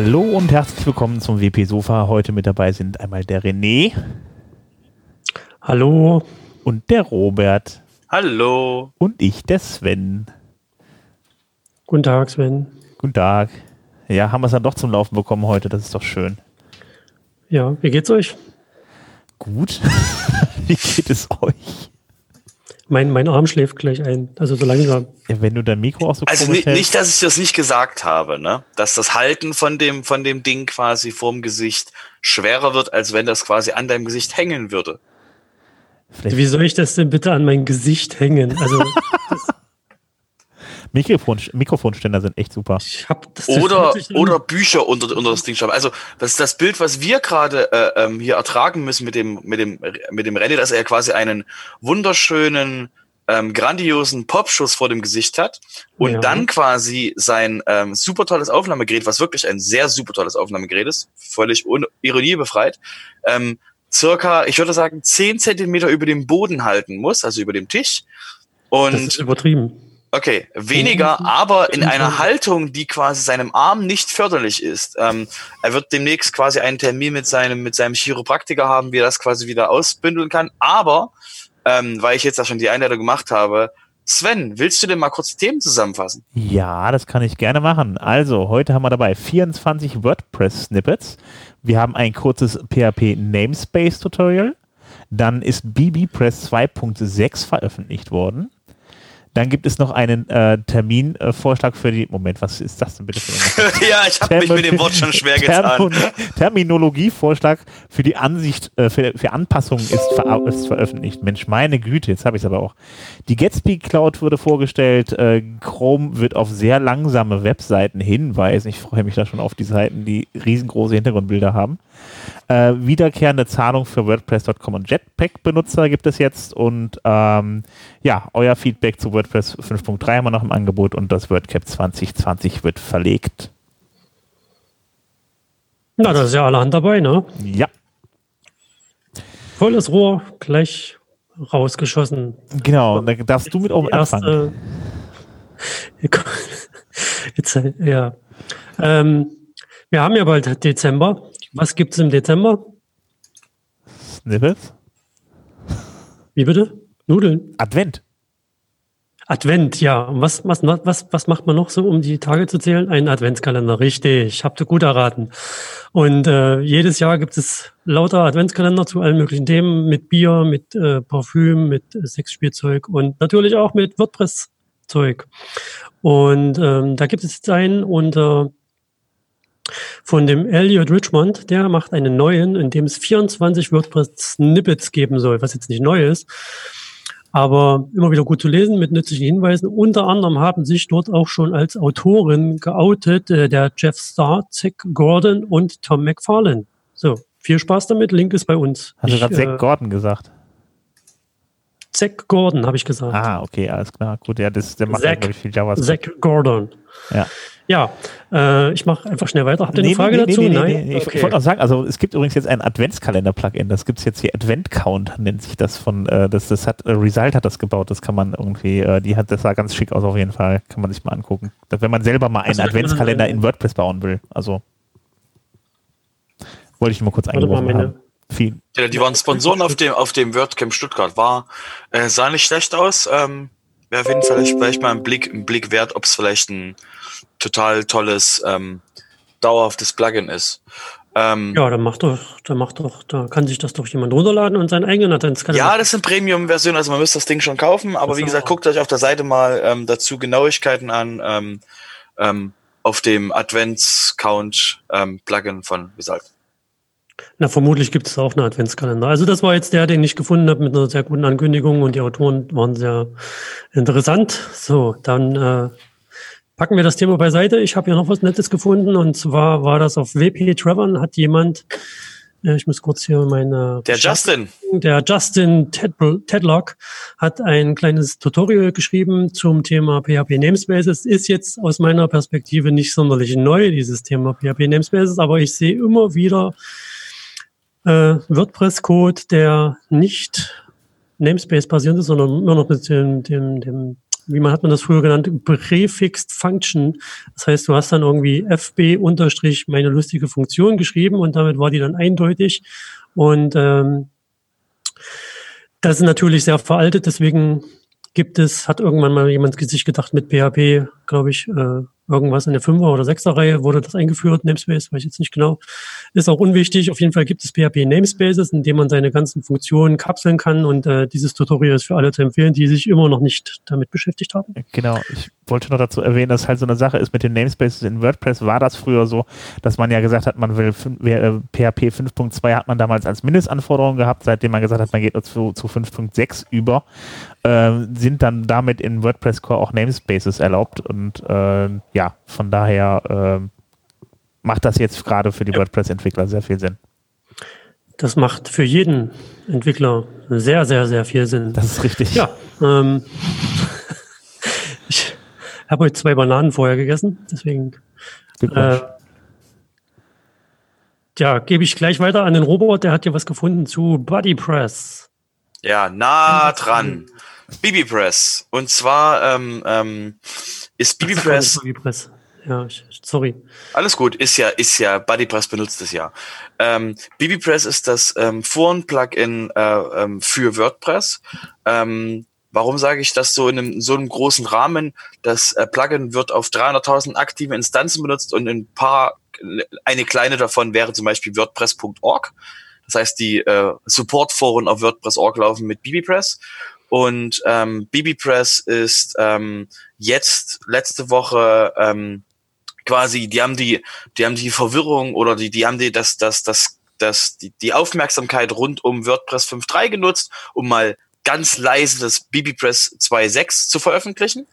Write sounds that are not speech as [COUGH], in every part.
Hallo und herzlich willkommen zum WP Sofa. Heute mit dabei sind einmal der René. Hallo. Und der Robert. Hallo. Und ich, der Sven. Guten Tag, Sven. Guten Tag. Ja, haben wir es dann doch zum Laufen bekommen heute. Das ist doch schön. Ja, wie geht's euch? Gut. [LAUGHS] wie geht es euch? Mein, mein Arm schläft gleich ein, also so langsam. Ja, wenn du dein Mikro auch so Also nicht, nicht, dass ich das nicht gesagt habe, ne? Dass das Halten von dem, von dem Ding quasi vorm Gesicht schwerer wird, als wenn das quasi an deinem Gesicht hängen würde. Vielleicht Wie soll ich das denn bitte an mein Gesicht hängen? Also [LAUGHS] Mikrofon, Mikrofonständer sind echt super. oder, oder Bücher unter, unter das Ding schreiben. Also das, das Bild, was wir gerade äh, ähm, hier ertragen müssen mit dem, mit dem, mit dem René, dass er quasi einen wunderschönen, ähm, grandiosen Popschuss vor dem Gesicht hat und ja. dann quasi sein ähm, super tolles Aufnahmegerät, was wirklich ein sehr super tolles Aufnahmegerät ist, völlig Ironie befreit, ähm, circa, ich würde sagen, zehn Zentimeter über dem Boden halten muss, also über dem Tisch. Und das ist übertrieben. Okay, weniger, aber in einer Haltung, die quasi seinem Arm nicht förderlich ist. Ähm, er wird demnächst quasi einen Termin mit seinem, mit seinem Chiropraktiker haben, wie er das quasi wieder ausbündeln kann. Aber, ähm, weil ich jetzt da schon die Einleitung gemacht habe, Sven, willst du denn mal kurz die Themen zusammenfassen? Ja, das kann ich gerne machen. Also, heute haben wir dabei 24 WordPress-Snippets. Wir haben ein kurzes PHP Namespace Tutorial. Dann ist BBPress 2.6 veröffentlicht worden. Dann gibt es noch einen äh, Terminvorschlag für die. Moment, was ist das denn bitte für ein [LAUGHS] Ja, ich habe mich mit dem Wort schon schwer getan. Terminologievorschlag für die Ansicht, äh, für, für Anpassungen ist, ver ist, veröffentlicht. Mensch, meine Güte, jetzt habe ich es aber auch. Die Gatsby Cloud wurde vorgestellt. Äh, Chrome wird auf sehr langsame Webseiten hinweisen. Ich freue mich da schon auf die Seiten, die riesengroße Hintergrundbilder haben. Äh, wiederkehrende Zahlung für WordPress.com und Jetpack-Benutzer gibt es jetzt. Und ähm, ja, euer Feedback zu WordPress 5.3 haben wir noch im Angebot und das WordCap 2020 wird verlegt. Na, da ist ja allerhand dabei, ne? Ja. Volles Rohr, gleich rausgeschossen. Genau, da darfst du mit auch anfangen. [LAUGHS] Jetzt, ja. Ähm, wir haben ja bald Dezember. Was gibt es im Dezember? Snippets. Wie bitte? Nudeln. Advent. Advent, ja. Und was, was, was, was macht man noch so, um die Tage zu zählen? Ein Adventskalender, richtig. Habt ihr gut erraten. Und äh, jedes Jahr gibt es lauter Adventskalender zu allen möglichen Themen, mit Bier, mit äh, Parfüm, mit äh, Sexspielzeug und natürlich auch mit WordPress-Zeug. Und ähm, da gibt es jetzt einen unter von dem Elliot Richmond, der macht einen neuen, in dem es 24 WordPress-Snippets geben soll, was jetzt nicht neu ist, aber immer wieder gut zu lesen mit nützlichen Hinweisen. Unter anderem haben sich dort auch schon als Autoren geoutet äh, der Jeff Starr, Zach Gordon und Tom McFarlane. So, viel Spaß damit. Link ist bei uns. Hast du gerade Zach äh, Gordon gesagt? Zach Gordon, habe ich gesagt. Ah, okay, alles klar. Gut, ja, das, der macht Zach, ja, viel JavaScript. Zach Gordon. Ja. Ja, äh, ich mache einfach schnell weiter. Habt ihr nee, eine Frage nee, dazu? Nee, Nein? Ich, okay. ich wollte noch sagen, also es gibt übrigens jetzt ein Adventskalender-Plugin. Das gibt es jetzt hier, Advent Count nennt sich das von, äh, das, das hat, äh, Result hat das gebaut. Das kann man irgendwie, äh, die hat, das sah ganz schick aus auf jeden Fall. Kann man sich mal angucken. Wenn man selber mal einen also, Adventskalender in WordPress bauen will. Also wollte ich nur mal kurz eingeworfen haben. Viel. Ja, die waren Sponsoren auf dem, auf dem WordCamp Stuttgart. War, äh, sah nicht schlecht aus. Ähm, Wäre auf jeden Fall vielleicht, mal ein Blick, ein Blick wert, ob es vielleicht ein total tolles, ähm, dauerhaftes Plugin ist. Ähm, ja, dann macht doch, dann macht doch, da kann sich das doch jemand runterladen und seinen eigenen Adventskalender. Ja, das sind Premium-Versionen, also man müsste das Ding schon kaufen, aber wie gesagt, guckt euch auf der Seite mal ähm, dazu Genauigkeiten an ähm, ähm, auf dem Advents-Count-Plugin ähm, von Result. Na, vermutlich gibt es auch einen Adventskalender. Also das war jetzt der, den ich gefunden habe mit einer sehr guten Ankündigung und die Autoren waren sehr interessant. So, dann äh, packen wir das Thema beiseite. Ich habe hier noch was Nettes gefunden und zwar war das auf WP Trevor, hat jemand, äh, ich muss kurz hier meine... Der Justin. Der Justin Ted Tedlock hat ein kleines Tutorial geschrieben zum Thema PHP Namespaces. Ist jetzt aus meiner Perspektive nicht sonderlich neu, dieses Thema PHP Namespaces, aber ich sehe immer wieder äh, WordPress-Code, der nicht Namespace basierend ist, sondern immer noch mit dem, dem, dem wie man hat man das früher genannt, Prefixed Function. Das heißt, du hast dann irgendwie FB unterstrich meine lustige Funktion geschrieben und damit war die dann eindeutig. Und ähm, das ist natürlich sehr veraltet, deswegen gibt es, hat irgendwann mal jemand sich gedacht mit PHP, glaube ich, äh, irgendwas in der Fünfer- oder Sechser-Reihe wurde das eingeführt, Namespace, weiß ich jetzt nicht genau. Ist auch unwichtig. Auf jeden Fall gibt es PHP Namespaces, in denen man seine ganzen Funktionen kapseln kann und äh, dieses Tutorial ist für alle zu empfehlen, die sich immer noch nicht damit beschäftigt haben. Genau. Ich wollte noch dazu erwähnen, dass halt so eine Sache ist mit den Namespaces in WordPress war das früher so, dass man ja gesagt hat, man will äh, PHP 5.2 hat man damals als Mindestanforderung gehabt, seitdem man gesagt hat, man geht zu, zu 5.6 über, äh, sind dann damit in WordPress Core auch Namespaces erlaubt und äh, ja, von daher äh, macht das jetzt gerade für die ja. WordPress-Entwickler sehr viel Sinn. Das macht für jeden Entwickler sehr, sehr, sehr viel Sinn. Das ist richtig. Ja. Ähm, [LAUGHS] ich habe heute zwei Bananen vorher gegessen, deswegen. Äh, ja, gebe ich gleich weiter an den Robot, der hat hier was gefunden zu BuddyPress. Ja, nah dran. BBPress. Und zwar ähm, ähm, ist BBPress. BBPress. Ja, sorry. Alles gut, ist ja, ist ja, BuddyPress benutzt es ja. Ähm, BBPress ist das ähm, Foren-Plugin äh, ähm, für WordPress. Ähm, warum sage ich das so in, einem, so einem großen Rahmen? Das äh, Plugin wird auf 300.000 aktive Instanzen benutzt und ein paar, eine kleine davon wäre zum Beispiel WordPress.org. Das heißt, die äh, Support-Foren auf WordPress.org laufen mit BBPress. Und ähm, BBPress ist ähm, jetzt letzte Woche ähm, quasi, die haben die, die haben die Verwirrung oder die, die haben die das, das, das, das, die, die Aufmerksamkeit rund um WordPress 5.3 genutzt, um mal ganz leise das BBPress 2.6 zu veröffentlichen.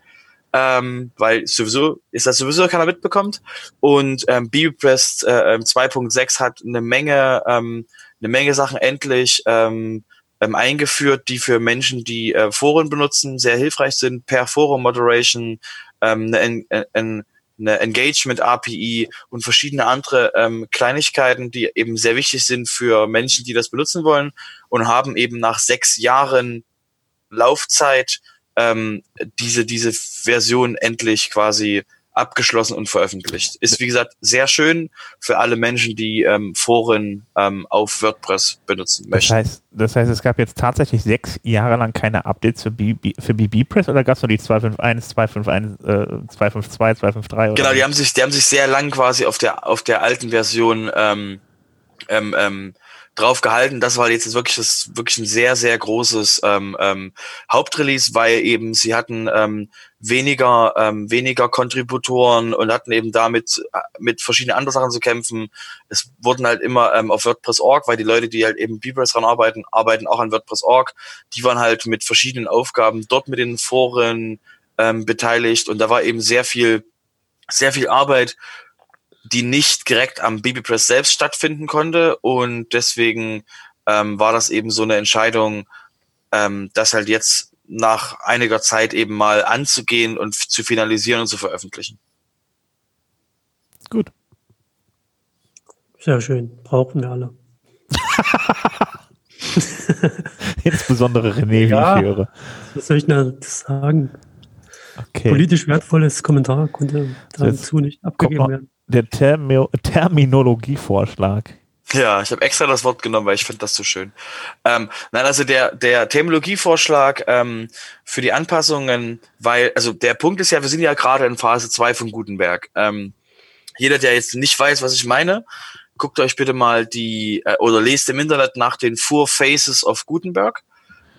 Ähm, weil sowieso ist das sowieso keiner mitbekommt. Und ähm, BBPress äh, 2.6 ähm, hat eine Menge, ähm, eine Menge Sachen endlich ähm, ähm, eingeführt, die für Menschen, die äh, Foren benutzen, sehr hilfreich sind, per Forum Moderation, ähm, eine, eine, eine Engagement API und verschiedene andere ähm, Kleinigkeiten, die eben sehr wichtig sind für Menschen, die das benutzen wollen und haben eben nach sechs Jahren Laufzeit ähm, diese, diese Version endlich quasi abgeschlossen und veröffentlicht. Ist wie gesagt sehr schön für alle Menschen, die ähm, Foren ähm, auf WordPress benutzen möchten. Das heißt, das heißt, es gab jetzt tatsächlich sechs Jahre lang keine Updates für, BB, für BBPress oder gab es nur die 251, 251, äh, 252, 253? Genau, die haben sich, die haben sich sehr lang quasi auf der auf der alten Version ähm, ähm, ähm, drauf gehalten. Das war jetzt wirklich das wirklich ein sehr sehr großes ähm, ähm, Hauptrelease, weil eben sie hatten ähm, weniger ähm, weniger Kontributoren und hatten eben damit äh, mit verschiedenen anderen Sachen zu kämpfen. Es wurden halt immer ähm, auf WordPress.org, weil die Leute, die halt eben BePress dran arbeiten, arbeiten auch an WordPress.org. Die waren halt mit verschiedenen Aufgaben dort mit den Foren ähm, beteiligt und da war eben sehr viel sehr viel Arbeit die nicht direkt am BabyPress selbst stattfinden konnte und deswegen ähm, war das eben so eine Entscheidung, ähm, das halt jetzt nach einiger Zeit eben mal anzugehen und zu finalisieren und zu veröffentlichen. Gut. Sehr schön. Brauchen wir alle. [LAUGHS] Insbesondere René, ja, wie ich höre. Was soll ich denn sagen? Okay. Politisch wertvolles Kommentar konnte dazu nicht abgegeben werden der Termi Terminologievorschlag. Ja, ich habe extra das Wort genommen, weil ich finde das so schön. Ähm, nein, also der, der Terminologievorschlag ähm, für die Anpassungen, weil, also der Punkt ist ja, wir sind ja gerade in Phase 2 von Gutenberg. Ähm, jeder, der jetzt nicht weiß, was ich meine, guckt euch bitte mal die, äh, oder lest im Internet nach den Four Phases of Gutenberg.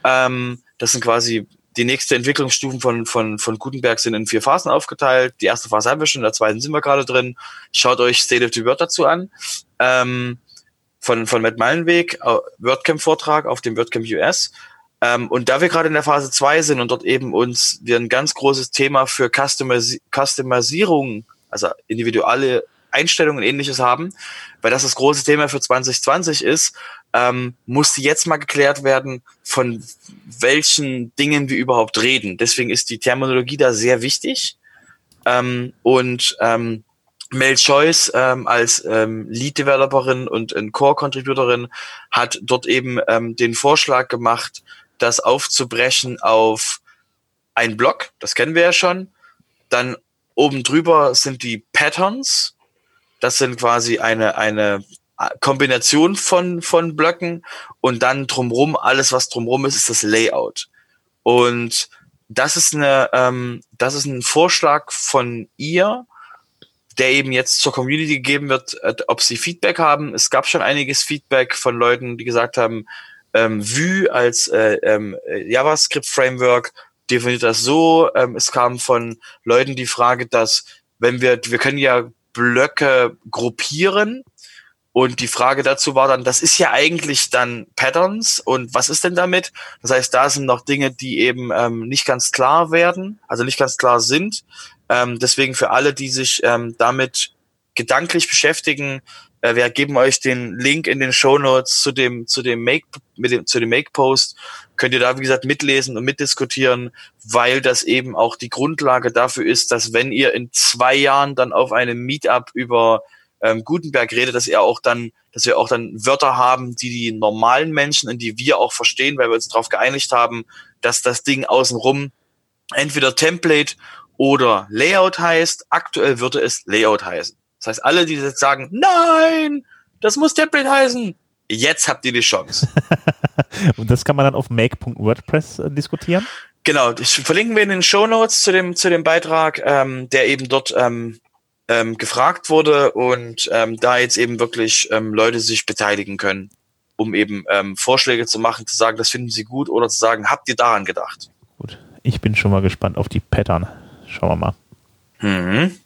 Ähm, das sind quasi die nächste Entwicklungsstufen von, von, von Gutenberg sind in vier Phasen aufgeteilt. Die erste Phase haben wir schon, in der zweiten sind wir gerade drin. Schaut euch State of the Word dazu an. Ähm, von, von Matt Meilenweg, WordCamp-Vortrag auf dem WordCamp US. Ähm, und da wir gerade in der Phase 2 sind und dort eben uns wir ein ganz großes Thema für Customis Customisierung, also individuelle Einstellungen und ähnliches haben, weil das das große Thema für 2020 ist, ähm, musste jetzt mal geklärt werden, von welchen Dingen wir überhaupt reden. Deswegen ist die Terminologie da sehr wichtig. Ähm, und ähm, Mel Choice ähm, als ähm, Lead-Developerin und Core-Contributorin hat dort eben ähm, den Vorschlag gemacht, das aufzubrechen auf ein Block, das kennen wir ja schon. Dann oben drüber sind die Patterns. Das sind quasi eine, eine Kombination von, von Blöcken und dann drumrum, alles was drumrum ist, ist das Layout. Und das ist eine, ähm, das ist ein Vorschlag von ihr, der eben jetzt zur Community gegeben wird, äh, ob sie Feedback haben. Es gab schon einiges Feedback von Leuten, die gesagt haben, ähm, Vue als äh, ähm, JavaScript-Framework definiert das so. Ähm, es kam von Leuten die Frage, dass wenn wir, wir können ja Blöcke gruppieren und die Frage dazu war dann, das ist ja eigentlich dann Patterns und was ist denn damit? Das heißt, da sind noch Dinge, die eben ähm, nicht ganz klar werden, also nicht ganz klar sind. Ähm, deswegen für alle, die sich ähm, damit gedanklich beschäftigen, wir geben euch den Link in den Show Notes zu dem zu dem Make mit dem zu dem Make Post. Könnt ihr da wie gesagt mitlesen und mitdiskutieren, weil das eben auch die Grundlage dafür ist, dass wenn ihr in zwei Jahren dann auf einem Meetup über ähm, Gutenberg redet, dass ihr auch dann, dass wir auch dann Wörter haben, die die normalen Menschen, in die wir auch verstehen, weil wir uns darauf geeinigt haben, dass das Ding außenrum entweder Template oder Layout heißt. Aktuell würde es Layout heißen. Das heißt, alle, die jetzt sagen, nein, das muss Template heißen, jetzt habt ihr die Chance. [LAUGHS] Und das kann man dann auf make.wordpress äh, diskutieren? Genau, das verlinken wir in den Show Notes zu dem, zu dem Beitrag, ähm, der eben dort ähm, ähm, gefragt wurde und ähm, da jetzt eben wirklich ähm, Leute sich beteiligen können, um eben ähm, Vorschläge zu machen, zu sagen, das finden sie gut oder zu sagen, habt ihr daran gedacht? Gut, ich bin schon mal gespannt auf die Pattern. Schauen wir mal. Mhm.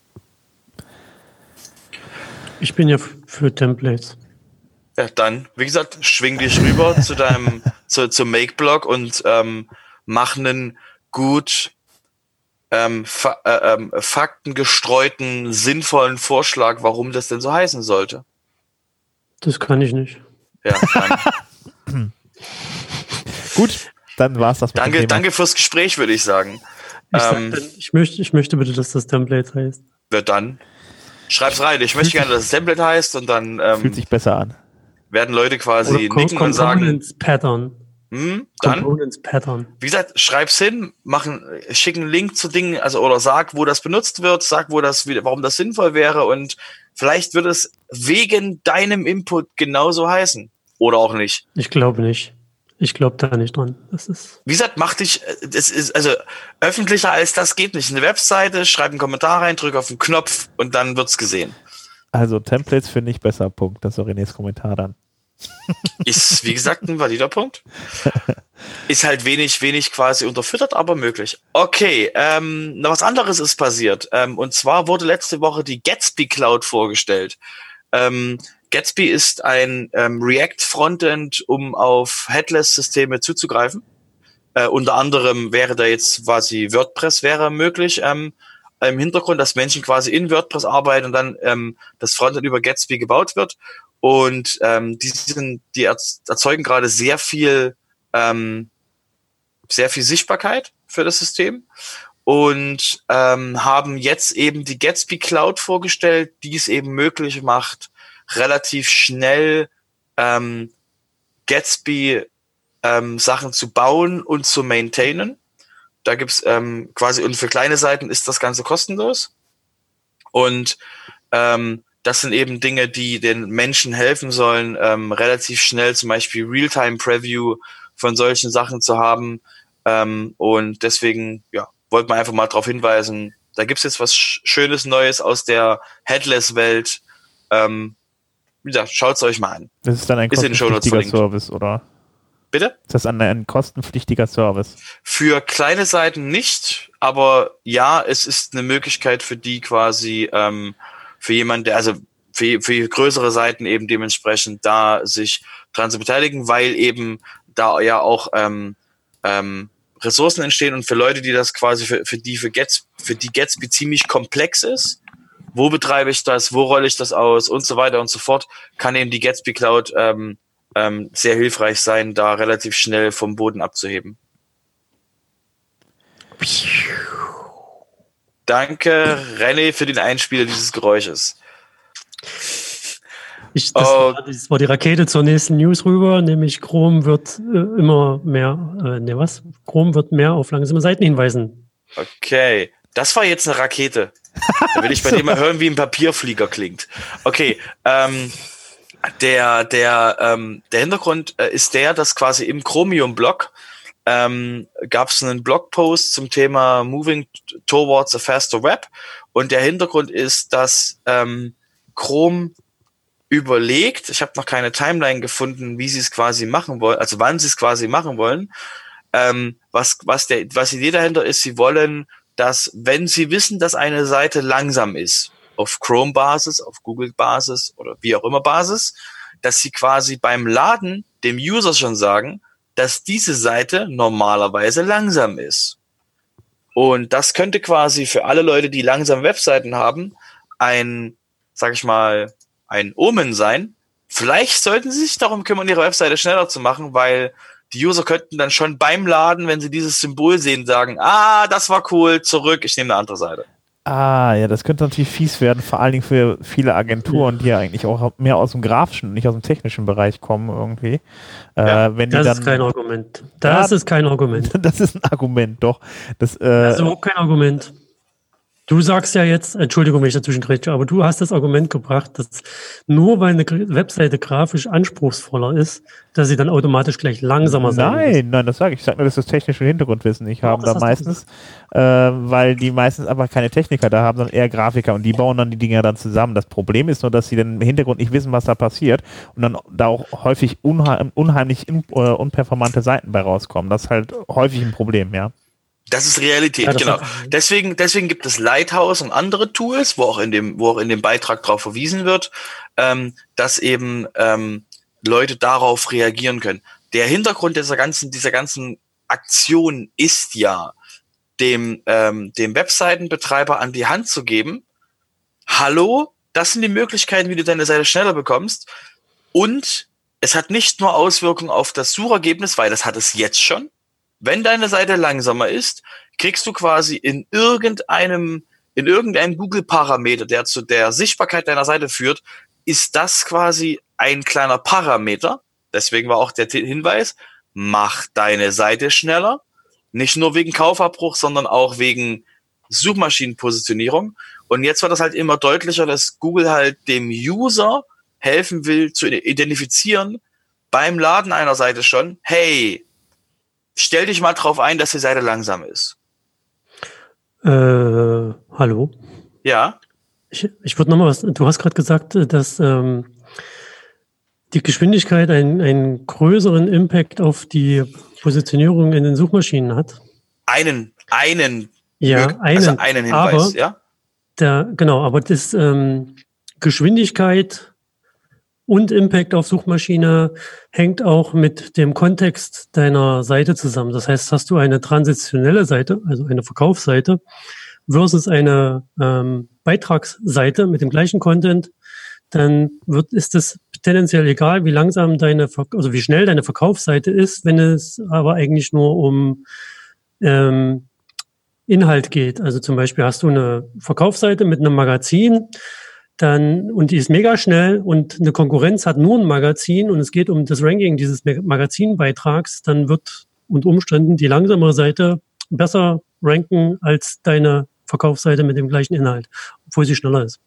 Ich bin ja für Templates. Ja, dann, wie gesagt, schwing dich rüber [LAUGHS] zu deinem, zu, zum Make-Blog und ähm, mach einen gut ähm, fa äh, ähm, faktengestreuten, sinnvollen Vorschlag, warum das denn so heißen sollte. Das kann ich nicht. Ja, dann. [LAUGHS] Gut, dann war's das. Mit danke, danke fürs Gespräch, würde ich sagen. Ich, ähm, ich, möchte, ich möchte bitte, dass das Template heißt. Wird dann. Schreib's rein. Ich möchte gerne, dass es Template heißt und dann ähm, fühlt sich besser an. Werden Leute quasi Oder nicken und sagen. Pattern. Hm, dann, Components Pattern. Wie gesagt, schreib's hin, machen, schick einen Link zu Dingen, also oder sag, wo das benutzt wird, sag, wo das, warum das sinnvoll wäre und vielleicht wird es wegen deinem Input genauso heißen. Oder auch nicht. Ich glaube nicht. Ich glaube da nicht dran. Das ist. Wie gesagt, mach dich, das ist, also öffentlicher als das geht nicht. Eine Webseite, schreib einen Kommentar rein, drück auf den Knopf und dann wird's gesehen. Also Templates finde ich besser, Punkt. Das ist Renés Kommentar dann. [LAUGHS] Ist, wie gesagt, ein valider Punkt. [LAUGHS] Ist halt wenig, wenig quasi unterfüttert, aber möglich. Okay, ähm, noch was anderes ist passiert. Ähm, und zwar wurde letzte Woche die Gatsby Cloud vorgestellt. Ähm, Gatsby ist ein ähm, React-Frontend, um auf Headless-Systeme zuzugreifen. Äh, unter anderem wäre da jetzt quasi WordPress wäre möglich ähm, im Hintergrund, dass Menschen quasi in WordPress arbeiten und dann ähm, das Frontend über Gatsby gebaut wird. Und ähm, die, sind, die erzeugen gerade sehr viel, ähm, sehr viel Sichtbarkeit für das System und ähm, haben jetzt eben die Gatsby Cloud vorgestellt, die es eben möglich macht, relativ schnell ähm, Gatsby ähm, Sachen zu bauen und zu maintainen. Da gibt's ähm, quasi, und für kleine Seiten ist das Ganze kostenlos. Und ähm, das sind eben Dinge, die den Menschen helfen sollen, ähm, relativ schnell zum Beispiel Realtime-Preview von solchen Sachen zu haben. Ähm, und deswegen, ja, wollte man einfach mal darauf hinweisen, da gibt's jetzt was Schönes Neues aus der Headless-Welt. Ähm, wie gesagt, schaut's euch mal an. Das ist dann ein kostenpflichtiger Service, oder? Bitte? Ist das ein, ein kostenpflichtiger Service? Für kleine Seiten nicht, aber ja, es ist eine Möglichkeit für die quasi, ähm, für jemanden, der, also für, für größere Seiten eben dementsprechend da sich dran zu beteiligen, weil eben da ja auch ähm, ähm, Ressourcen entstehen und für Leute, die das quasi für, für die für Gets, für die Gatsby ziemlich komplex ist, wo betreibe ich das, wo rolle ich das aus und so weiter und so fort, kann eben die Gatsby Cloud ähm, ähm, sehr hilfreich sein, da relativ schnell vom Boden abzuheben. Danke, René, für den Einspieler dieses Geräusches. Ich, das, oh. war, das, war, die Rakete zur nächsten News rüber, nämlich Chrome wird äh, immer mehr, äh, ne was? Chrome wird mehr auf langsame Seiten hinweisen. Okay, das war jetzt eine Rakete. Da will ich bei [LAUGHS] dem mal hören, wie ein Papierflieger klingt. Okay, ähm, der, der, ähm, der Hintergrund äh, ist der, dass quasi im Chromium-Blog ähm, gab es einen Blogpost zum Thema Moving Towards a Faster Web. Und der Hintergrund ist, dass ähm, Chrome überlegt, ich habe noch keine Timeline gefunden, wie sie es quasi machen wollen, also wann sie es quasi machen wollen. Ähm, was, was, der, was die Idee dahinter ist, sie wollen, dass, wenn sie wissen, dass eine Seite langsam ist, auf Chrome-Basis, auf Google-Basis oder wie auch immer Basis, dass sie quasi beim Laden dem User schon sagen, dass diese Seite normalerweise langsam ist. Und das könnte quasi für alle Leute, die langsam Webseiten haben, ein, sag ich mal, ein Omen sein. Vielleicht sollten sie sich darum kümmern, ihre Webseite schneller zu machen, weil die User könnten dann schon beim Laden, wenn sie dieses Symbol sehen, sagen, ah, das war cool, zurück, ich nehme eine andere Seite. Ah, ja, das könnte natürlich fies werden, vor allen Dingen für viele Agenturen, die ja eigentlich auch mehr aus dem grafischen, nicht aus dem technischen Bereich kommen irgendwie. Äh, ja, äh, wenn das dann, ist kein Argument. Das ja, ist kein Argument. [LAUGHS] Das ist ein Argument, doch. Das, äh, das ist überhaupt kein Argument. Du sagst ja jetzt, Entschuldigung, wenn ich dazwischen grätsche, aber du hast das Argument gebracht, dass nur weil eine Webseite grafisch anspruchsvoller ist, dass sie dann automatisch gleich langsamer sein Nein, muss. nein, das sage ich. Ich sage nur, dass das technische Hintergrundwissen nicht haben da meistens, äh, weil die meistens aber keine Techniker da haben, sondern eher Grafiker und die bauen dann die Dinger dann zusammen. Das Problem ist nur, dass sie dann im Hintergrund nicht wissen, was da passiert und dann da auch häufig unheim unheimlich in, äh, unperformante Seiten bei rauskommen. Das ist halt häufig ein Problem, ja. Das ist Realität, ja, das genau. Deswegen, deswegen gibt es Lighthouse und andere Tools, wo auch in dem, wo auch in dem Beitrag darauf verwiesen wird, ähm, dass eben ähm, Leute darauf reagieren können. Der Hintergrund dieser ganzen, dieser ganzen Aktion ist ja, dem, ähm, dem Webseitenbetreiber an die Hand zu geben, hallo, das sind die Möglichkeiten, wie du deine Seite schneller bekommst. Und es hat nicht nur Auswirkungen auf das Suchergebnis, weil das hat es jetzt schon, wenn deine Seite langsamer ist, kriegst du quasi in irgendeinem, in irgendeinem Google-Parameter, der zu der Sichtbarkeit deiner Seite führt, ist das quasi ein kleiner Parameter. Deswegen war auch der Hinweis, mach deine Seite schneller. Nicht nur wegen Kaufabbruch, sondern auch wegen Suchmaschinenpositionierung. Und jetzt wird das halt immer deutlicher, dass Google halt dem User helfen will zu identifizieren beim Laden einer Seite schon, hey, stell dich mal drauf ein, dass die Seite langsam ist. Äh, hallo? Ja. Ich, ich würde nochmal was, du hast gerade gesagt, dass ähm, die Geschwindigkeit einen, einen größeren Impact auf die Positionierung in den Suchmaschinen hat. Einen, einen. Ja, einen, also einen Hinweis, aber ja. Der, genau, aber das ähm, Geschwindigkeit und Impact auf Suchmaschine hängt auch mit dem Kontext deiner Seite zusammen. Das heißt, hast du eine transitionelle Seite, also eine Verkaufsseite, versus eine ähm, Beitragsseite mit dem gleichen Content, dann wird, ist es tendenziell egal, wie langsam deine, also wie schnell deine Verkaufsseite ist, wenn es aber eigentlich nur um ähm, Inhalt geht. Also zum Beispiel hast du eine Verkaufsseite mit einem Magazin, dann, und die ist mega schnell und eine Konkurrenz hat nur ein Magazin und es geht um das Ranking dieses Magazinbeitrags, dann wird unter Umständen die langsamere Seite besser ranken als deine Verkaufsseite mit dem gleichen Inhalt, obwohl sie schneller ist.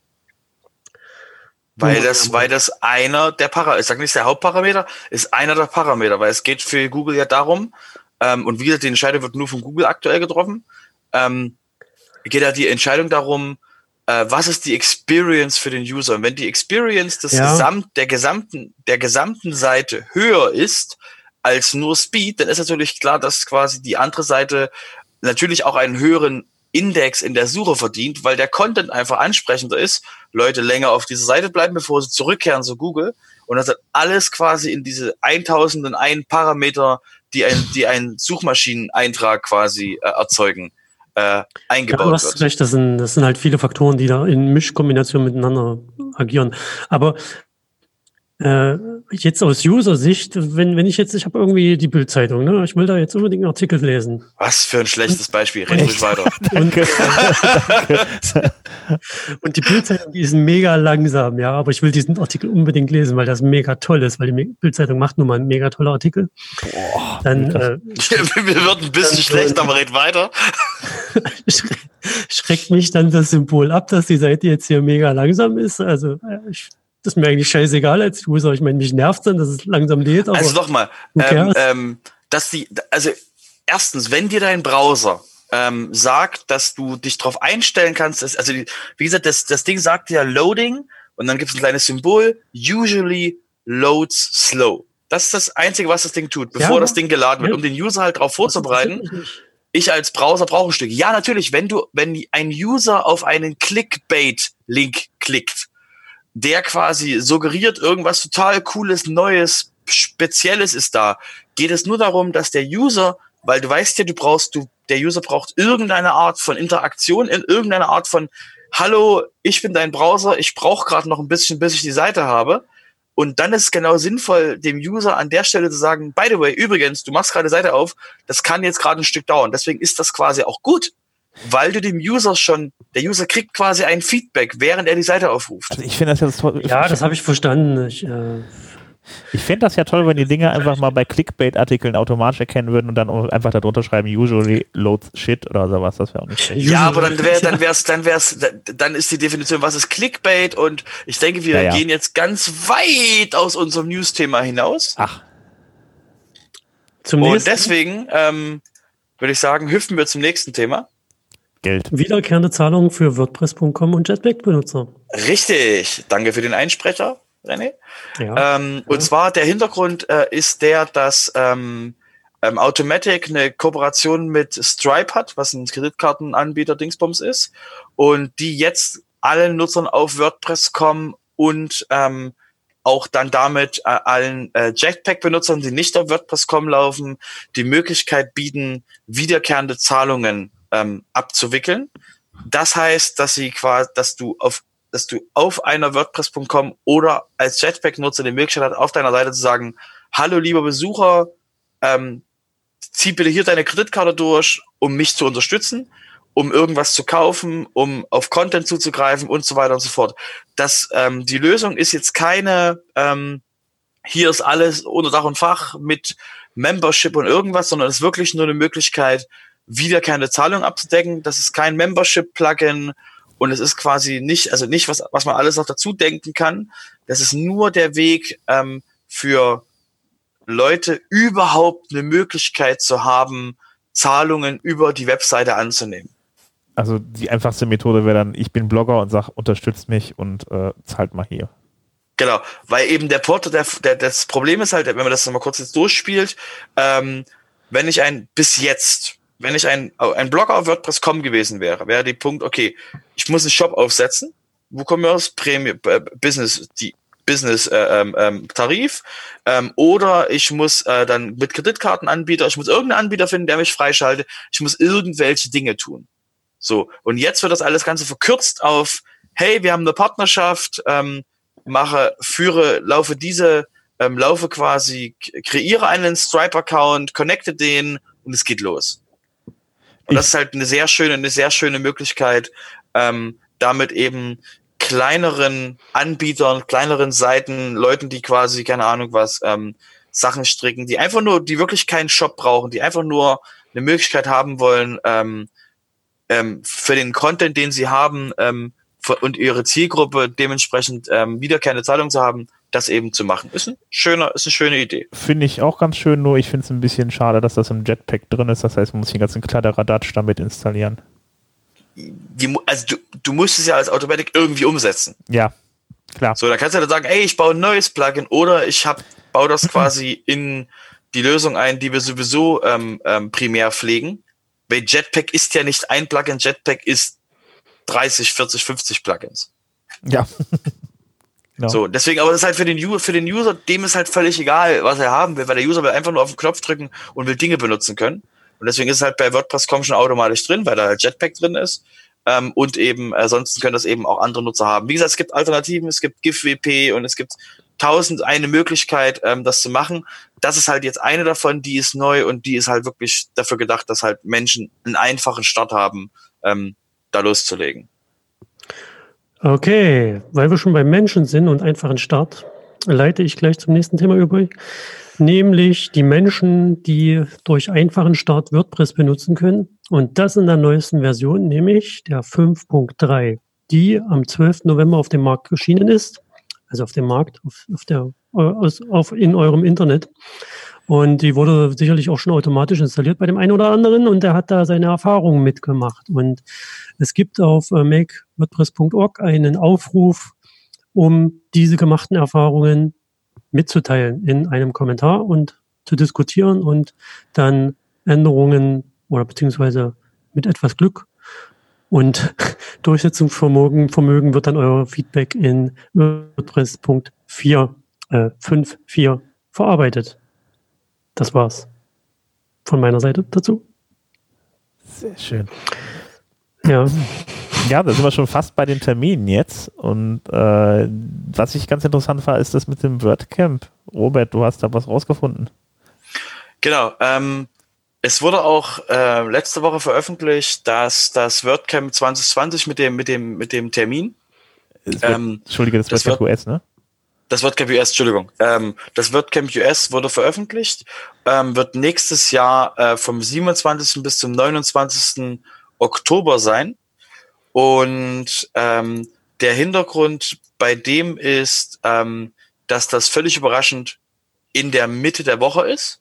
Weil das, weil das einer der Parameter, ich sage nicht der Hauptparameter, ist einer der Parameter, weil es geht für Google ja darum, ähm, und wie gesagt, die Entscheidung wird nur von Google aktuell getroffen, ähm, geht ja die Entscheidung darum, äh, was ist die Experience für den User? Und wenn die Experience des ja. Gesamt, der gesamten, der gesamten Seite höher ist als nur Speed, dann ist natürlich klar, dass quasi die andere Seite natürlich auch einen höheren Index in der Suche verdient, weil der Content einfach ansprechender ist, Leute länger auf dieser Seite bleiben, bevor sie zurückkehren zu Google. Und das hat alles quasi in diese 1001 Parameter, die ein, die einen Suchmaschineneintrag quasi äh, erzeugen äh, eingebaut ja, du hast wird. Recht, das sind, das sind halt viele Faktoren, die da in Mischkombination miteinander agieren. Aber Äh, jetzt aus User-Sicht, wenn, wenn ich jetzt, ich habe irgendwie die Bildzeitung, ne? Ich will da jetzt unbedingt einen Artikel lesen. Was für ein schlechtes Beispiel. Red ruhig weiter. [LAUGHS] Und, [LAUGHS] und die Bildzeitung, die ist mega langsam, ja, aber ich will diesen Artikel unbedingt lesen, weil das mega toll ist, weil die Bildzeitung macht nun mal einen mega toller Artikel. Boah, dann, äh, Wir wird ein bisschen schlecht, aber red weiter. [LAUGHS] Schreckt mich dann das Symbol ab, dass die Seite jetzt hier mega langsam ist. Also ich das ist mir eigentlich scheißegal als User. Ich meine, mich nervt dann, dass es langsam lädt. Also nochmal, ähm, ähm, dass die, also erstens, wenn dir dein Browser ähm, sagt, dass du dich darauf einstellen kannst, dass, also wie gesagt, das, das Ding sagt ja Loading und dann gibt es ein kleines Symbol, usually loads slow. Das ist das Einzige, was das Ding tut, bevor ja, das Ding geladen wird, ja. um den User halt darauf vorzubereiten. Ich als Browser brauche ein Stück. Ja, natürlich, wenn du, wenn ein User auf einen Clickbait-Link klickt, der quasi suggeriert, irgendwas total cooles, neues, spezielles ist da. Geht es nur darum, dass der User, weil du weißt ja, du brauchst, du, der User braucht irgendeine Art von Interaktion, in irgendeine Art von, hallo, ich bin dein Browser, ich brauche gerade noch ein bisschen, bis ich die Seite habe. Und dann ist es genau sinnvoll, dem User an der Stelle zu sagen, by the way, übrigens, du machst gerade Seite auf, das kann jetzt gerade ein Stück dauern. Deswegen ist das quasi auch gut, weil du dem User schon, der User kriegt quasi ein Feedback, während er die Seite aufruft. Also ich finde das ja toll. Ja, das habe ich verstanden. Ich, äh ich fände das ja toll, wenn die Dinge einfach mal bei Clickbait-Artikeln automatisch erkennen würden und dann einfach darunter schreiben, usually loads shit oder sowas. Das wäre auch nicht. Ja, aber dann wäre, dann wär's, dann wär's, dann ist die Definition, was ist Clickbait? Und ich denke, wir ja, ja. gehen jetzt ganz weit aus unserem News-Thema hinaus. Ach. Zum und deswegen ähm, würde ich sagen, hüpfen wir zum nächsten Thema. Geld. Wiederkehrende Zahlungen für WordPress.com und Jetpack-Benutzer. Richtig. Danke für den Einsprecher, René. Ja. Ähm, ja. Und zwar der Hintergrund äh, ist der, dass ähm, ähm, Automatic eine Kooperation mit Stripe hat, was ein Kreditkartenanbieter Dingsbums ist, und die jetzt allen Nutzern auf WordPress kommen und ähm, auch dann damit äh, allen äh, Jetpack-Benutzern, die nicht auf WordPress.com laufen, die Möglichkeit bieten, wiederkehrende Zahlungen ähm, abzuwickeln. Das heißt, dass sie quasi, dass du auf dass du auf einer WordPress.com oder als Jetpack-Nutzer die Möglichkeit hast, auf deiner Seite zu sagen, hallo lieber Besucher, ähm, zieh bitte hier deine Kreditkarte durch, um mich zu unterstützen, um irgendwas zu kaufen, um auf Content zuzugreifen und so weiter und so fort. Das, ähm, die Lösung ist jetzt keine, ähm, hier ist alles unter Dach und Fach mit Membership und irgendwas, sondern es ist wirklich nur eine Möglichkeit, wiederkehrende Zahlung abzudecken. Das ist kein Membership-Plugin und es ist quasi nicht, also nicht, was, was man alles noch dazu denken kann. Das ist nur der Weg ähm, für Leute überhaupt eine Möglichkeit zu haben, Zahlungen über die Webseite anzunehmen. Also die einfachste Methode wäre dann, ich bin Blogger und sag, unterstützt mich und äh, zahlt mal hier. Genau, weil eben der Porter, der, der, das Problem ist halt, wenn man das nochmal kurz jetzt durchspielt, ähm, wenn ich ein bis jetzt wenn ich ein, ein Blogger auf WordPress.com gewesen wäre, wäre die Punkt, okay, ich muss einen Shop aufsetzen, WooCommerce, Premium, äh, Business, die Business äh, ähm, ähm, Tarif, ähm, oder ich muss äh, dann mit Kreditkartenanbieter, ich muss irgendeinen Anbieter finden, der mich freischaltet, ich muss irgendwelche Dinge tun. So, und jetzt wird das alles Ganze verkürzt auf, hey, wir haben eine Partnerschaft, ähm, mache, führe, laufe diese, ähm, laufe quasi, kreiere einen Stripe-Account, connecte den und es geht los. Und das ist halt eine sehr schöne, eine sehr schöne Möglichkeit, ähm, damit eben kleineren Anbietern, kleineren Seiten, Leuten, die quasi, keine Ahnung was, ähm, Sachen stricken, die einfach nur, die wirklich keinen Shop brauchen, die einfach nur eine Möglichkeit haben wollen, ähm, ähm, für den Content, den sie haben, ähm, und ihre Zielgruppe dementsprechend ähm, wiederkehrende Zahlung zu haben, das eben zu machen. Ist, ein schöner, ist eine schöne Idee. Finde ich auch ganz schön, nur ich finde es ein bisschen schade, dass das im Jetpack drin ist. Das heißt, man muss den ganzen Kladderadatsch damit installieren. Die, also du, du musst es ja als Automatic irgendwie umsetzen. Ja, klar. So, da kannst du dann sagen, ey, ich baue ein neues Plugin oder ich hab, baue das [LAUGHS] quasi in die Lösung ein, die wir sowieso ähm, ähm, primär pflegen. Weil Jetpack ist ja nicht ein Plugin, Jetpack ist 30, 40, 50 Plugins. Ja. No. So, deswegen, aber das ist halt für den, für den User, dem ist halt völlig egal, was er haben will, weil der User will einfach nur auf den Knopf drücken und will Dinge benutzen können. Und deswegen ist es halt bei WordPress.com schon automatisch drin, weil da halt Jetpack drin ist. Ähm, und eben, ansonsten können das eben auch andere Nutzer haben. Wie gesagt, es gibt Alternativen, es gibt GIF-WP und es gibt tausend eine Möglichkeit, ähm, das zu machen. Das ist halt jetzt eine davon, die ist neu und die ist halt wirklich dafür gedacht, dass halt Menschen einen einfachen Start haben, ähm, da loszulegen. Okay, weil wir schon beim Menschen sind und einfachen Start, leite ich gleich zum nächsten Thema über, nämlich die Menschen, die durch einfachen Start WordPress benutzen können. Und das in der neuesten Version, nämlich der 5.3, die am 12. November auf dem Markt erschienen ist. Also auf dem Markt, auf, auf der, auf, auf in eurem Internet. Und die wurde sicherlich auch schon automatisch installiert bei dem einen oder anderen und der hat da seine Erfahrungen mitgemacht. Und es gibt auf äh, makewordpress.org einen Aufruf, um diese gemachten Erfahrungen mitzuteilen in einem Kommentar und zu diskutieren und dann Änderungen oder beziehungsweise mit etwas Glück und [LAUGHS] Durchsetzungsvermögen Vermögen wird dann euer Feedback in WordPress.4 äh, 5.4 verarbeitet. Das war's von meiner Seite dazu. Sehr schön. Ja. Ja, da sind wir schon fast bei den Terminen jetzt. Und äh, was ich ganz interessant war, ist das mit dem WordCamp. Robert, du hast da was rausgefunden. Genau. Ähm, es wurde auch äh, letzte Woche veröffentlicht, dass das WordCamp 2020 mit dem, mit dem, mit dem Termin. Wird, ähm, Entschuldige, das, das WordCamp US, ne? Das WordCamp US, Entschuldigung. Ähm, das WordCamp US wurde veröffentlicht, ähm, wird nächstes Jahr äh, vom 27. bis zum 29. Oktober sein. Und ähm, der Hintergrund bei dem ist, ähm, dass das völlig überraschend in der Mitte der Woche ist,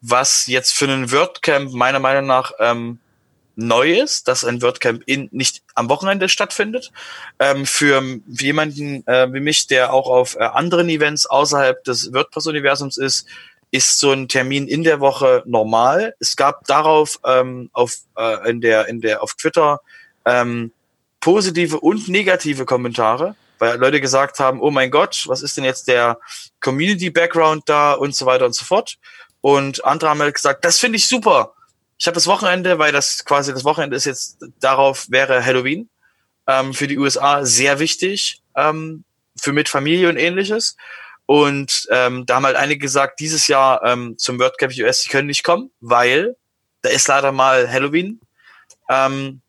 was jetzt für einen WordCamp meiner Meinung nach ähm, neu ist, dass ein WordCamp in, nicht am Wochenende stattfindet. Ähm, für jemanden äh, wie mich, der auch auf äh, anderen Events außerhalb des WordPress-Universums ist, ist so ein Termin in der Woche normal. Es gab darauf ähm, auf äh, in der in der auf Twitter ähm, positive und negative Kommentare, weil Leute gesagt haben, oh mein Gott, was ist denn jetzt der Community Background da und so weiter und so fort. Und andere haben halt gesagt, das finde ich super ich habe das Wochenende, weil das quasi das Wochenende ist jetzt darauf wäre Halloween ähm, für die USA sehr wichtig ähm, für mit Familie und ähnliches. Und ähm, da haben halt einige gesagt, dieses Jahr ähm, zum WordCamp US, sie können nicht kommen, weil da ist leider mal Halloween. Ähm,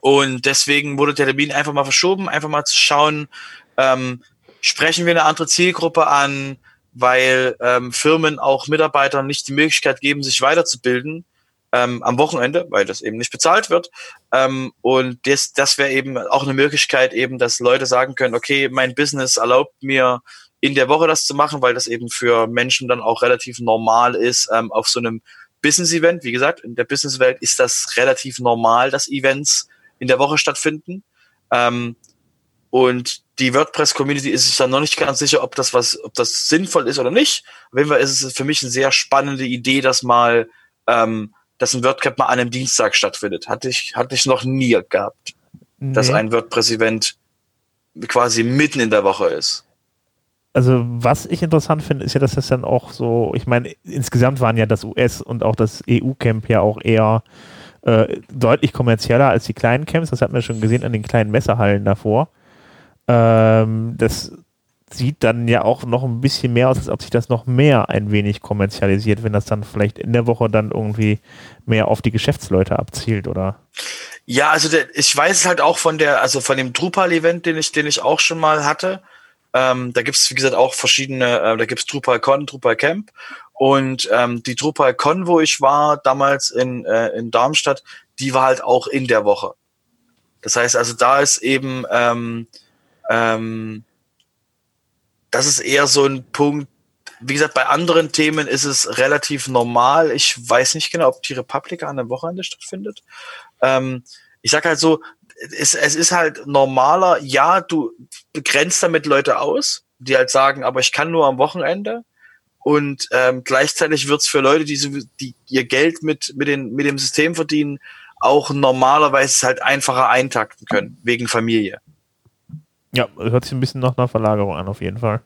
und deswegen wurde der Termin einfach mal verschoben, einfach mal zu schauen, ähm, sprechen wir eine andere Zielgruppe an, weil ähm, Firmen auch Mitarbeitern nicht die Möglichkeit geben, sich weiterzubilden ähm, am Wochenende, weil das eben nicht bezahlt wird. Ähm, und das, das wäre eben auch eine Möglichkeit, eben, dass Leute sagen können, okay, mein Business erlaubt mir in der Woche das zu machen, weil das eben für Menschen dann auch relativ normal ist, ähm, auf so einem Business-Event. Wie gesagt, in der Business-Welt ist das relativ normal, dass Events in der Woche stattfinden. Ähm, und die WordPress-Community ist sich dann noch nicht ganz sicher, ob das was, ob das sinnvoll ist oder nicht. Auf jeden Fall ist es für mich eine sehr spannende Idee, das mal ähm, dass ein WordCamp mal an einem Dienstag stattfindet. Hatte ich, hatte ich noch nie gehabt. Nee. Dass ein WordPress-Event quasi mitten in der Woche ist. Also, was ich interessant finde, ist ja, dass das dann auch so, ich meine, insgesamt waren ja das US- und auch das EU-Camp ja auch eher äh, deutlich kommerzieller als die kleinen Camps. Das hat man schon gesehen an den kleinen Messerhallen davor. Ähm, das sieht dann ja auch noch ein bisschen mehr aus, als ob sich das noch mehr ein wenig kommerzialisiert, wenn das dann vielleicht in der Woche dann irgendwie mehr auf die Geschäftsleute abzielt, oder? Ja, also der, ich weiß es halt auch von der, also von dem Drupal-Event, den ich, den ich auch schon mal hatte. Ähm, da gibt es, wie gesagt, auch verschiedene, äh, da gibt es DrupalCon, DrupalCamp. Und ähm, die DrupalCon, wo ich war, damals in, äh, in Darmstadt, die war halt auch in der Woche. Das heißt also, da ist eben ähm, ähm, das ist eher so ein Punkt, wie gesagt, bei anderen Themen ist es relativ normal. Ich weiß nicht genau, ob die Republika an einem Wochenende stattfindet. Ähm, ich sag halt so, es, es ist halt normaler, ja, du begrenzt damit Leute aus, die halt sagen, aber ich kann nur am Wochenende. Und ähm, gleichzeitig wird's für Leute, die, die ihr Geld mit, mit, den, mit dem System verdienen, auch normalerweise halt einfacher eintakten können, wegen Familie. Ja, hört sich ein bisschen nach einer Verlagerung an, auf jeden Fall.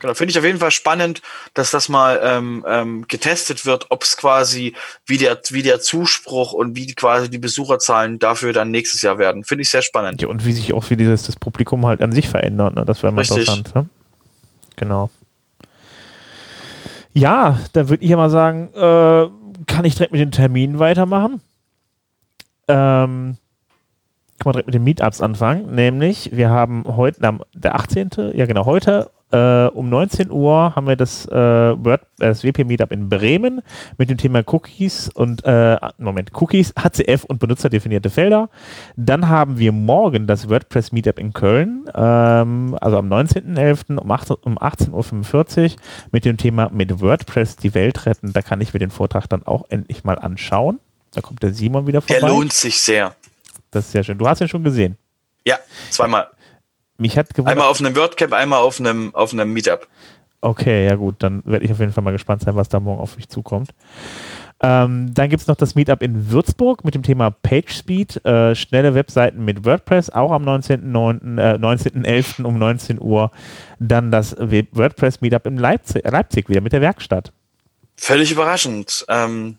Genau, finde ich auf jeden Fall spannend, dass das mal ähm, ähm, getestet wird, ob es quasi wie der, wie der Zuspruch und wie quasi die Besucherzahlen dafür dann nächstes Jahr werden. Finde ich sehr spannend. Ja, und wie sich auch wie dieses das Publikum halt an sich verändert, ne? Das wäre mal Richtig. interessant. Ne? Genau. Ja, dann würde ich ja mal sagen, äh, kann ich direkt mit den Terminen weitermachen. Ähm, kann man direkt mit den Meetups anfangen, nämlich wir haben heute, der 18., ja genau, heute äh, um 19 Uhr haben wir das, äh, Word, äh, das WP Meetup in Bremen mit dem Thema Cookies und, äh, Moment, Cookies, HCF und benutzerdefinierte Felder. Dann haben wir morgen das WordPress Meetup in Köln, ähm, also am 19.11. um, um 18.45 Uhr mit dem Thema mit WordPress die Welt retten. Da kann ich mir den Vortrag dann auch endlich mal anschauen. Da kommt der Simon wieder vorbei. Der lohnt sich sehr. Das ist sehr schön. Du hast ihn schon gesehen. Ja, zweimal. Mich hat gewundert. Einmal auf einem WordCamp, einmal auf einem, auf einem Meetup. Okay, ja gut, dann werde ich auf jeden Fall mal gespannt sein, was da morgen auf mich zukommt. Ähm, dann gibt es noch das Meetup in Würzburg mit dem Thema PageSpeed, äh, schnelle Webseiten mit WordPress, auch am 19.11. Äh, 19 um 19 Uhr. Dann das WordPress Meetup in Leipzig, Leipzig wieder mit der Werkstatt. Völlig überraschend. Ähm,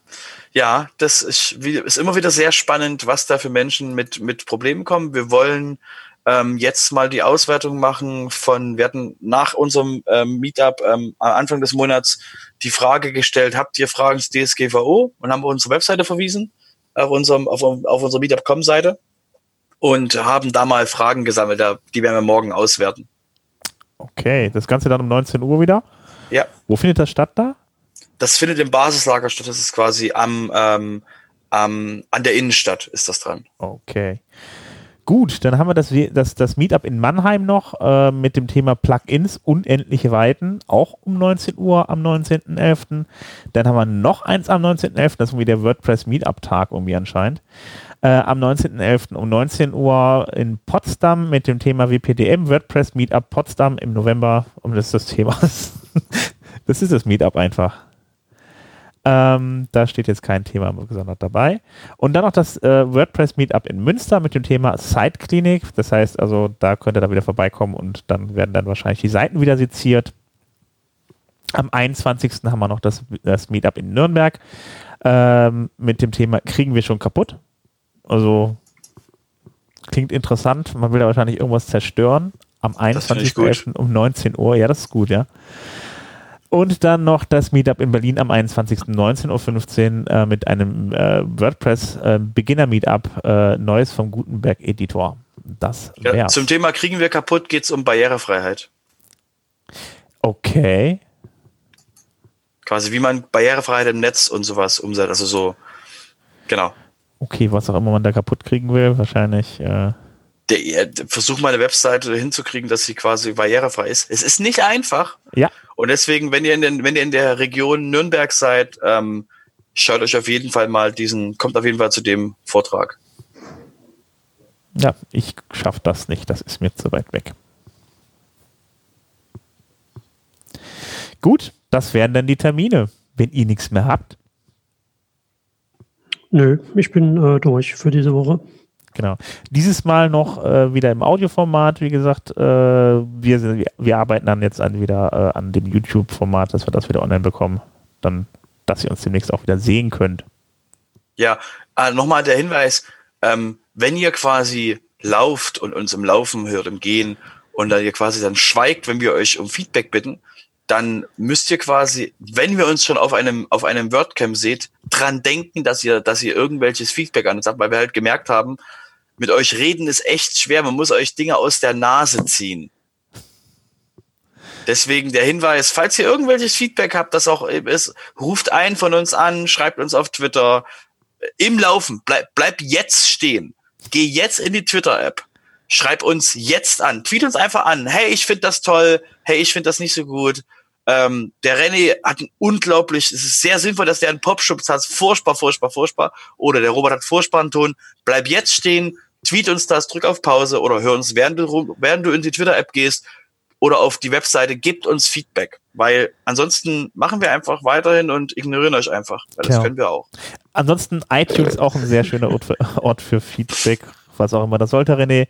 ja, das ist, ist, immer wieder sehr spannend, was da für Menschen mit, mit Problemen kommen. Wir wollen ähm, jetzt mal die Auswertung machen von, wir hatten nach unserem ähm, Meetup ähm, am Anfang des Monats die Frage gestellt, habt ihr Fragen zu DSGVO? Und haben wir unsere Webseite verwiesen, auf, unserem, auf, auf unserer Meetup.com-Seite und haben da mal Fragen gesammelt, die werden wir morgen auswerten. Okay, das Ganze dann um 19 Uhr wieder? Ja. Wo findet das statt da? Das findet im Basislager statt, das ist quasi am, ähm, am, an der Innenstadt ist das dran. Okay. Gut, dann haben wir das, das, das Meetup in Mannheim noch äh, mit dem Thema Plugins unendliche Weiten, auch um 19 Uhr am 19.11. Dann haben wir noch eins am 19.11., das ist irgendwie der WordPress Meetup-Tag irgendwie anscheinend. Äh, am 19.11. um 19 Uhr in Potsdam mit dem Thema WPDM, WordPress Meetup Potsdam im November, um das das Thema [LAUGHS] das ist das Meetup einfach. Ähm, da steht jetzt kein Thema gesondert dabei. Und dann noch das äh, WordPress Meetup in Münster mit dem Thema Site Klinik. Das heißt also, da könnt ihr da wieder vorbeikommen und dann werden dann wahrscheinlich die Seiten wieder seziert. Am 21. haben wir noch das, das Meetup in Nürnberg ähm, mit dem Thema Kriegen wir schon kaputt? Also klingt interessant. Man will da wahrscheinlich irgendwas zerstören. Am 21.11. um 19 Uhr. Ja, das ist gut, ja. Und dann noch das Meetup in Berlin am 21.19.15 Uhr äh, mit einem äh, WordPress äh, Beginner Meetup, äh, Neues vom Gutenberg Editor. Das ja, zum Thema Kriegen wir kaputt geht es um Barrierefreiheit. Okay. Quasi wie man Barrierefreiheit im Netz und sowas umsetzt. Also so, genau. Okay, was auch immer man da kaputt kriegen will, wahrscheinlich. Äh der, versuch mal eine Webseite hinzukriegen, dass sie quasi barrierefrei ist. Es ist nicht einfach. Ja. Und deswegen, wenn ihr in, den, wenn ihr in der Region Nürnberg seid, ähm, schaut euch auf jeden Fall mal diesen, kommt auf jeden Fall zu dem Vortrag. Ja, ich schaffe das nicht, das ist mir zu weit weg. Gut, das wären dann die Termine. Wenn ihr nichts mehr habt. Nö, ich bin äh, durch für diese Woche. Genau. Dieses Mal noch äh, wieder im Audioformat, wie gesagt. Äh, wir, wir arbeiten dann jetzt an, wieder äh, an dem YouTube-Format, dass wir das wieder online bekommen. Dann, dass ihr uns demnächst auch wieder sehen könnt. Ja, äh, nochmal der Hinweis, ähm, wenn ihr quasi lauft und uns im Laufen hört, im Gehen und dann ihr quasi dann schweigt, wenn wir euch um Feedback bitten, dann müsst ihr quasi, wenn wir uns schon auf einem, auf einem WordCamp seht, dran denken, dass ihr, dass ihr irgendwelches Feedback an uns habt, weil wir halt gemerkt haben, mit euch reden ist echt schwer. Man muss euch Dinge aus der Nase ziehen. Deswegen der Hinweis, falls ihr irgendwelches Feedback habt, das auch ist, ruft einen von uns an, schreibt uns auf Twitter. Im Laufen, bleib, bleib jetzt stehen. Geh jetzt in die Twitter-App. Schreib uns jetzt an. Tweet uns einfach an. Hey, ich finde das toll. Hey, ich finde das nicht so gut. Ähm, der René hat ein unglaublich, es ist sehr sinnvoll, dass der einen Popschutz hat. Furchtbar, furchtbar, furchtbar. Oder der Robert hat Vorspanton. Bleib jetzt stehen, tweet uns das, drück auf Pause oder hör uns, während du, während du in die Twitter-App gehst oder auf die Webseite, gebt uns Feedback. Weil ansonsten machen wir einfach weiterhin und ignorieren euch einfach. Weil das genau. können wir auch. Ansonsten iTunes auch ein sehr schöner Ort für, [LAUGHS] Ort für Feedback, was auch immer das sollte, René.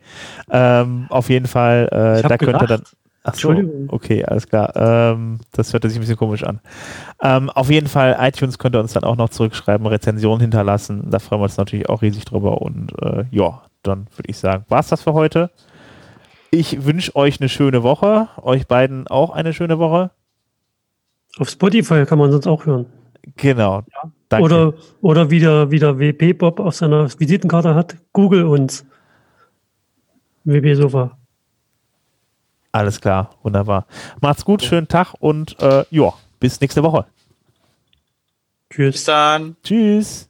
Ähm, auf jeden Fall, äh, da könnt ihr dann. Ach so, okay, alles klar. Ähm, das hört sich ein bisschen komisch an. Ähm, auf jeden Fall, iTunes könnt ihr uns dann auch noch zurückschreiben, Rezensionen hinterlassen. Da freuen wir uns natürlich auch riesig drüber. Und äh, ja, dann würde ich sagen, war es das für heute. Ich wünsche euch eine schöne Woche. Euch beiden auch eine schöne Woche. Auf Spotify kann man sonst auch hören. Genau. Ja. Danke. Oder, oder wie der, wie der WP-Bob auf seiner Visitenkarte hat, Google uns. WP-Sofa. Alles klar, wunderbar. Macht's gut, schönen Tag und äh, ja, bis nächste Woche. Tschüss. Bis dann. Tschüss.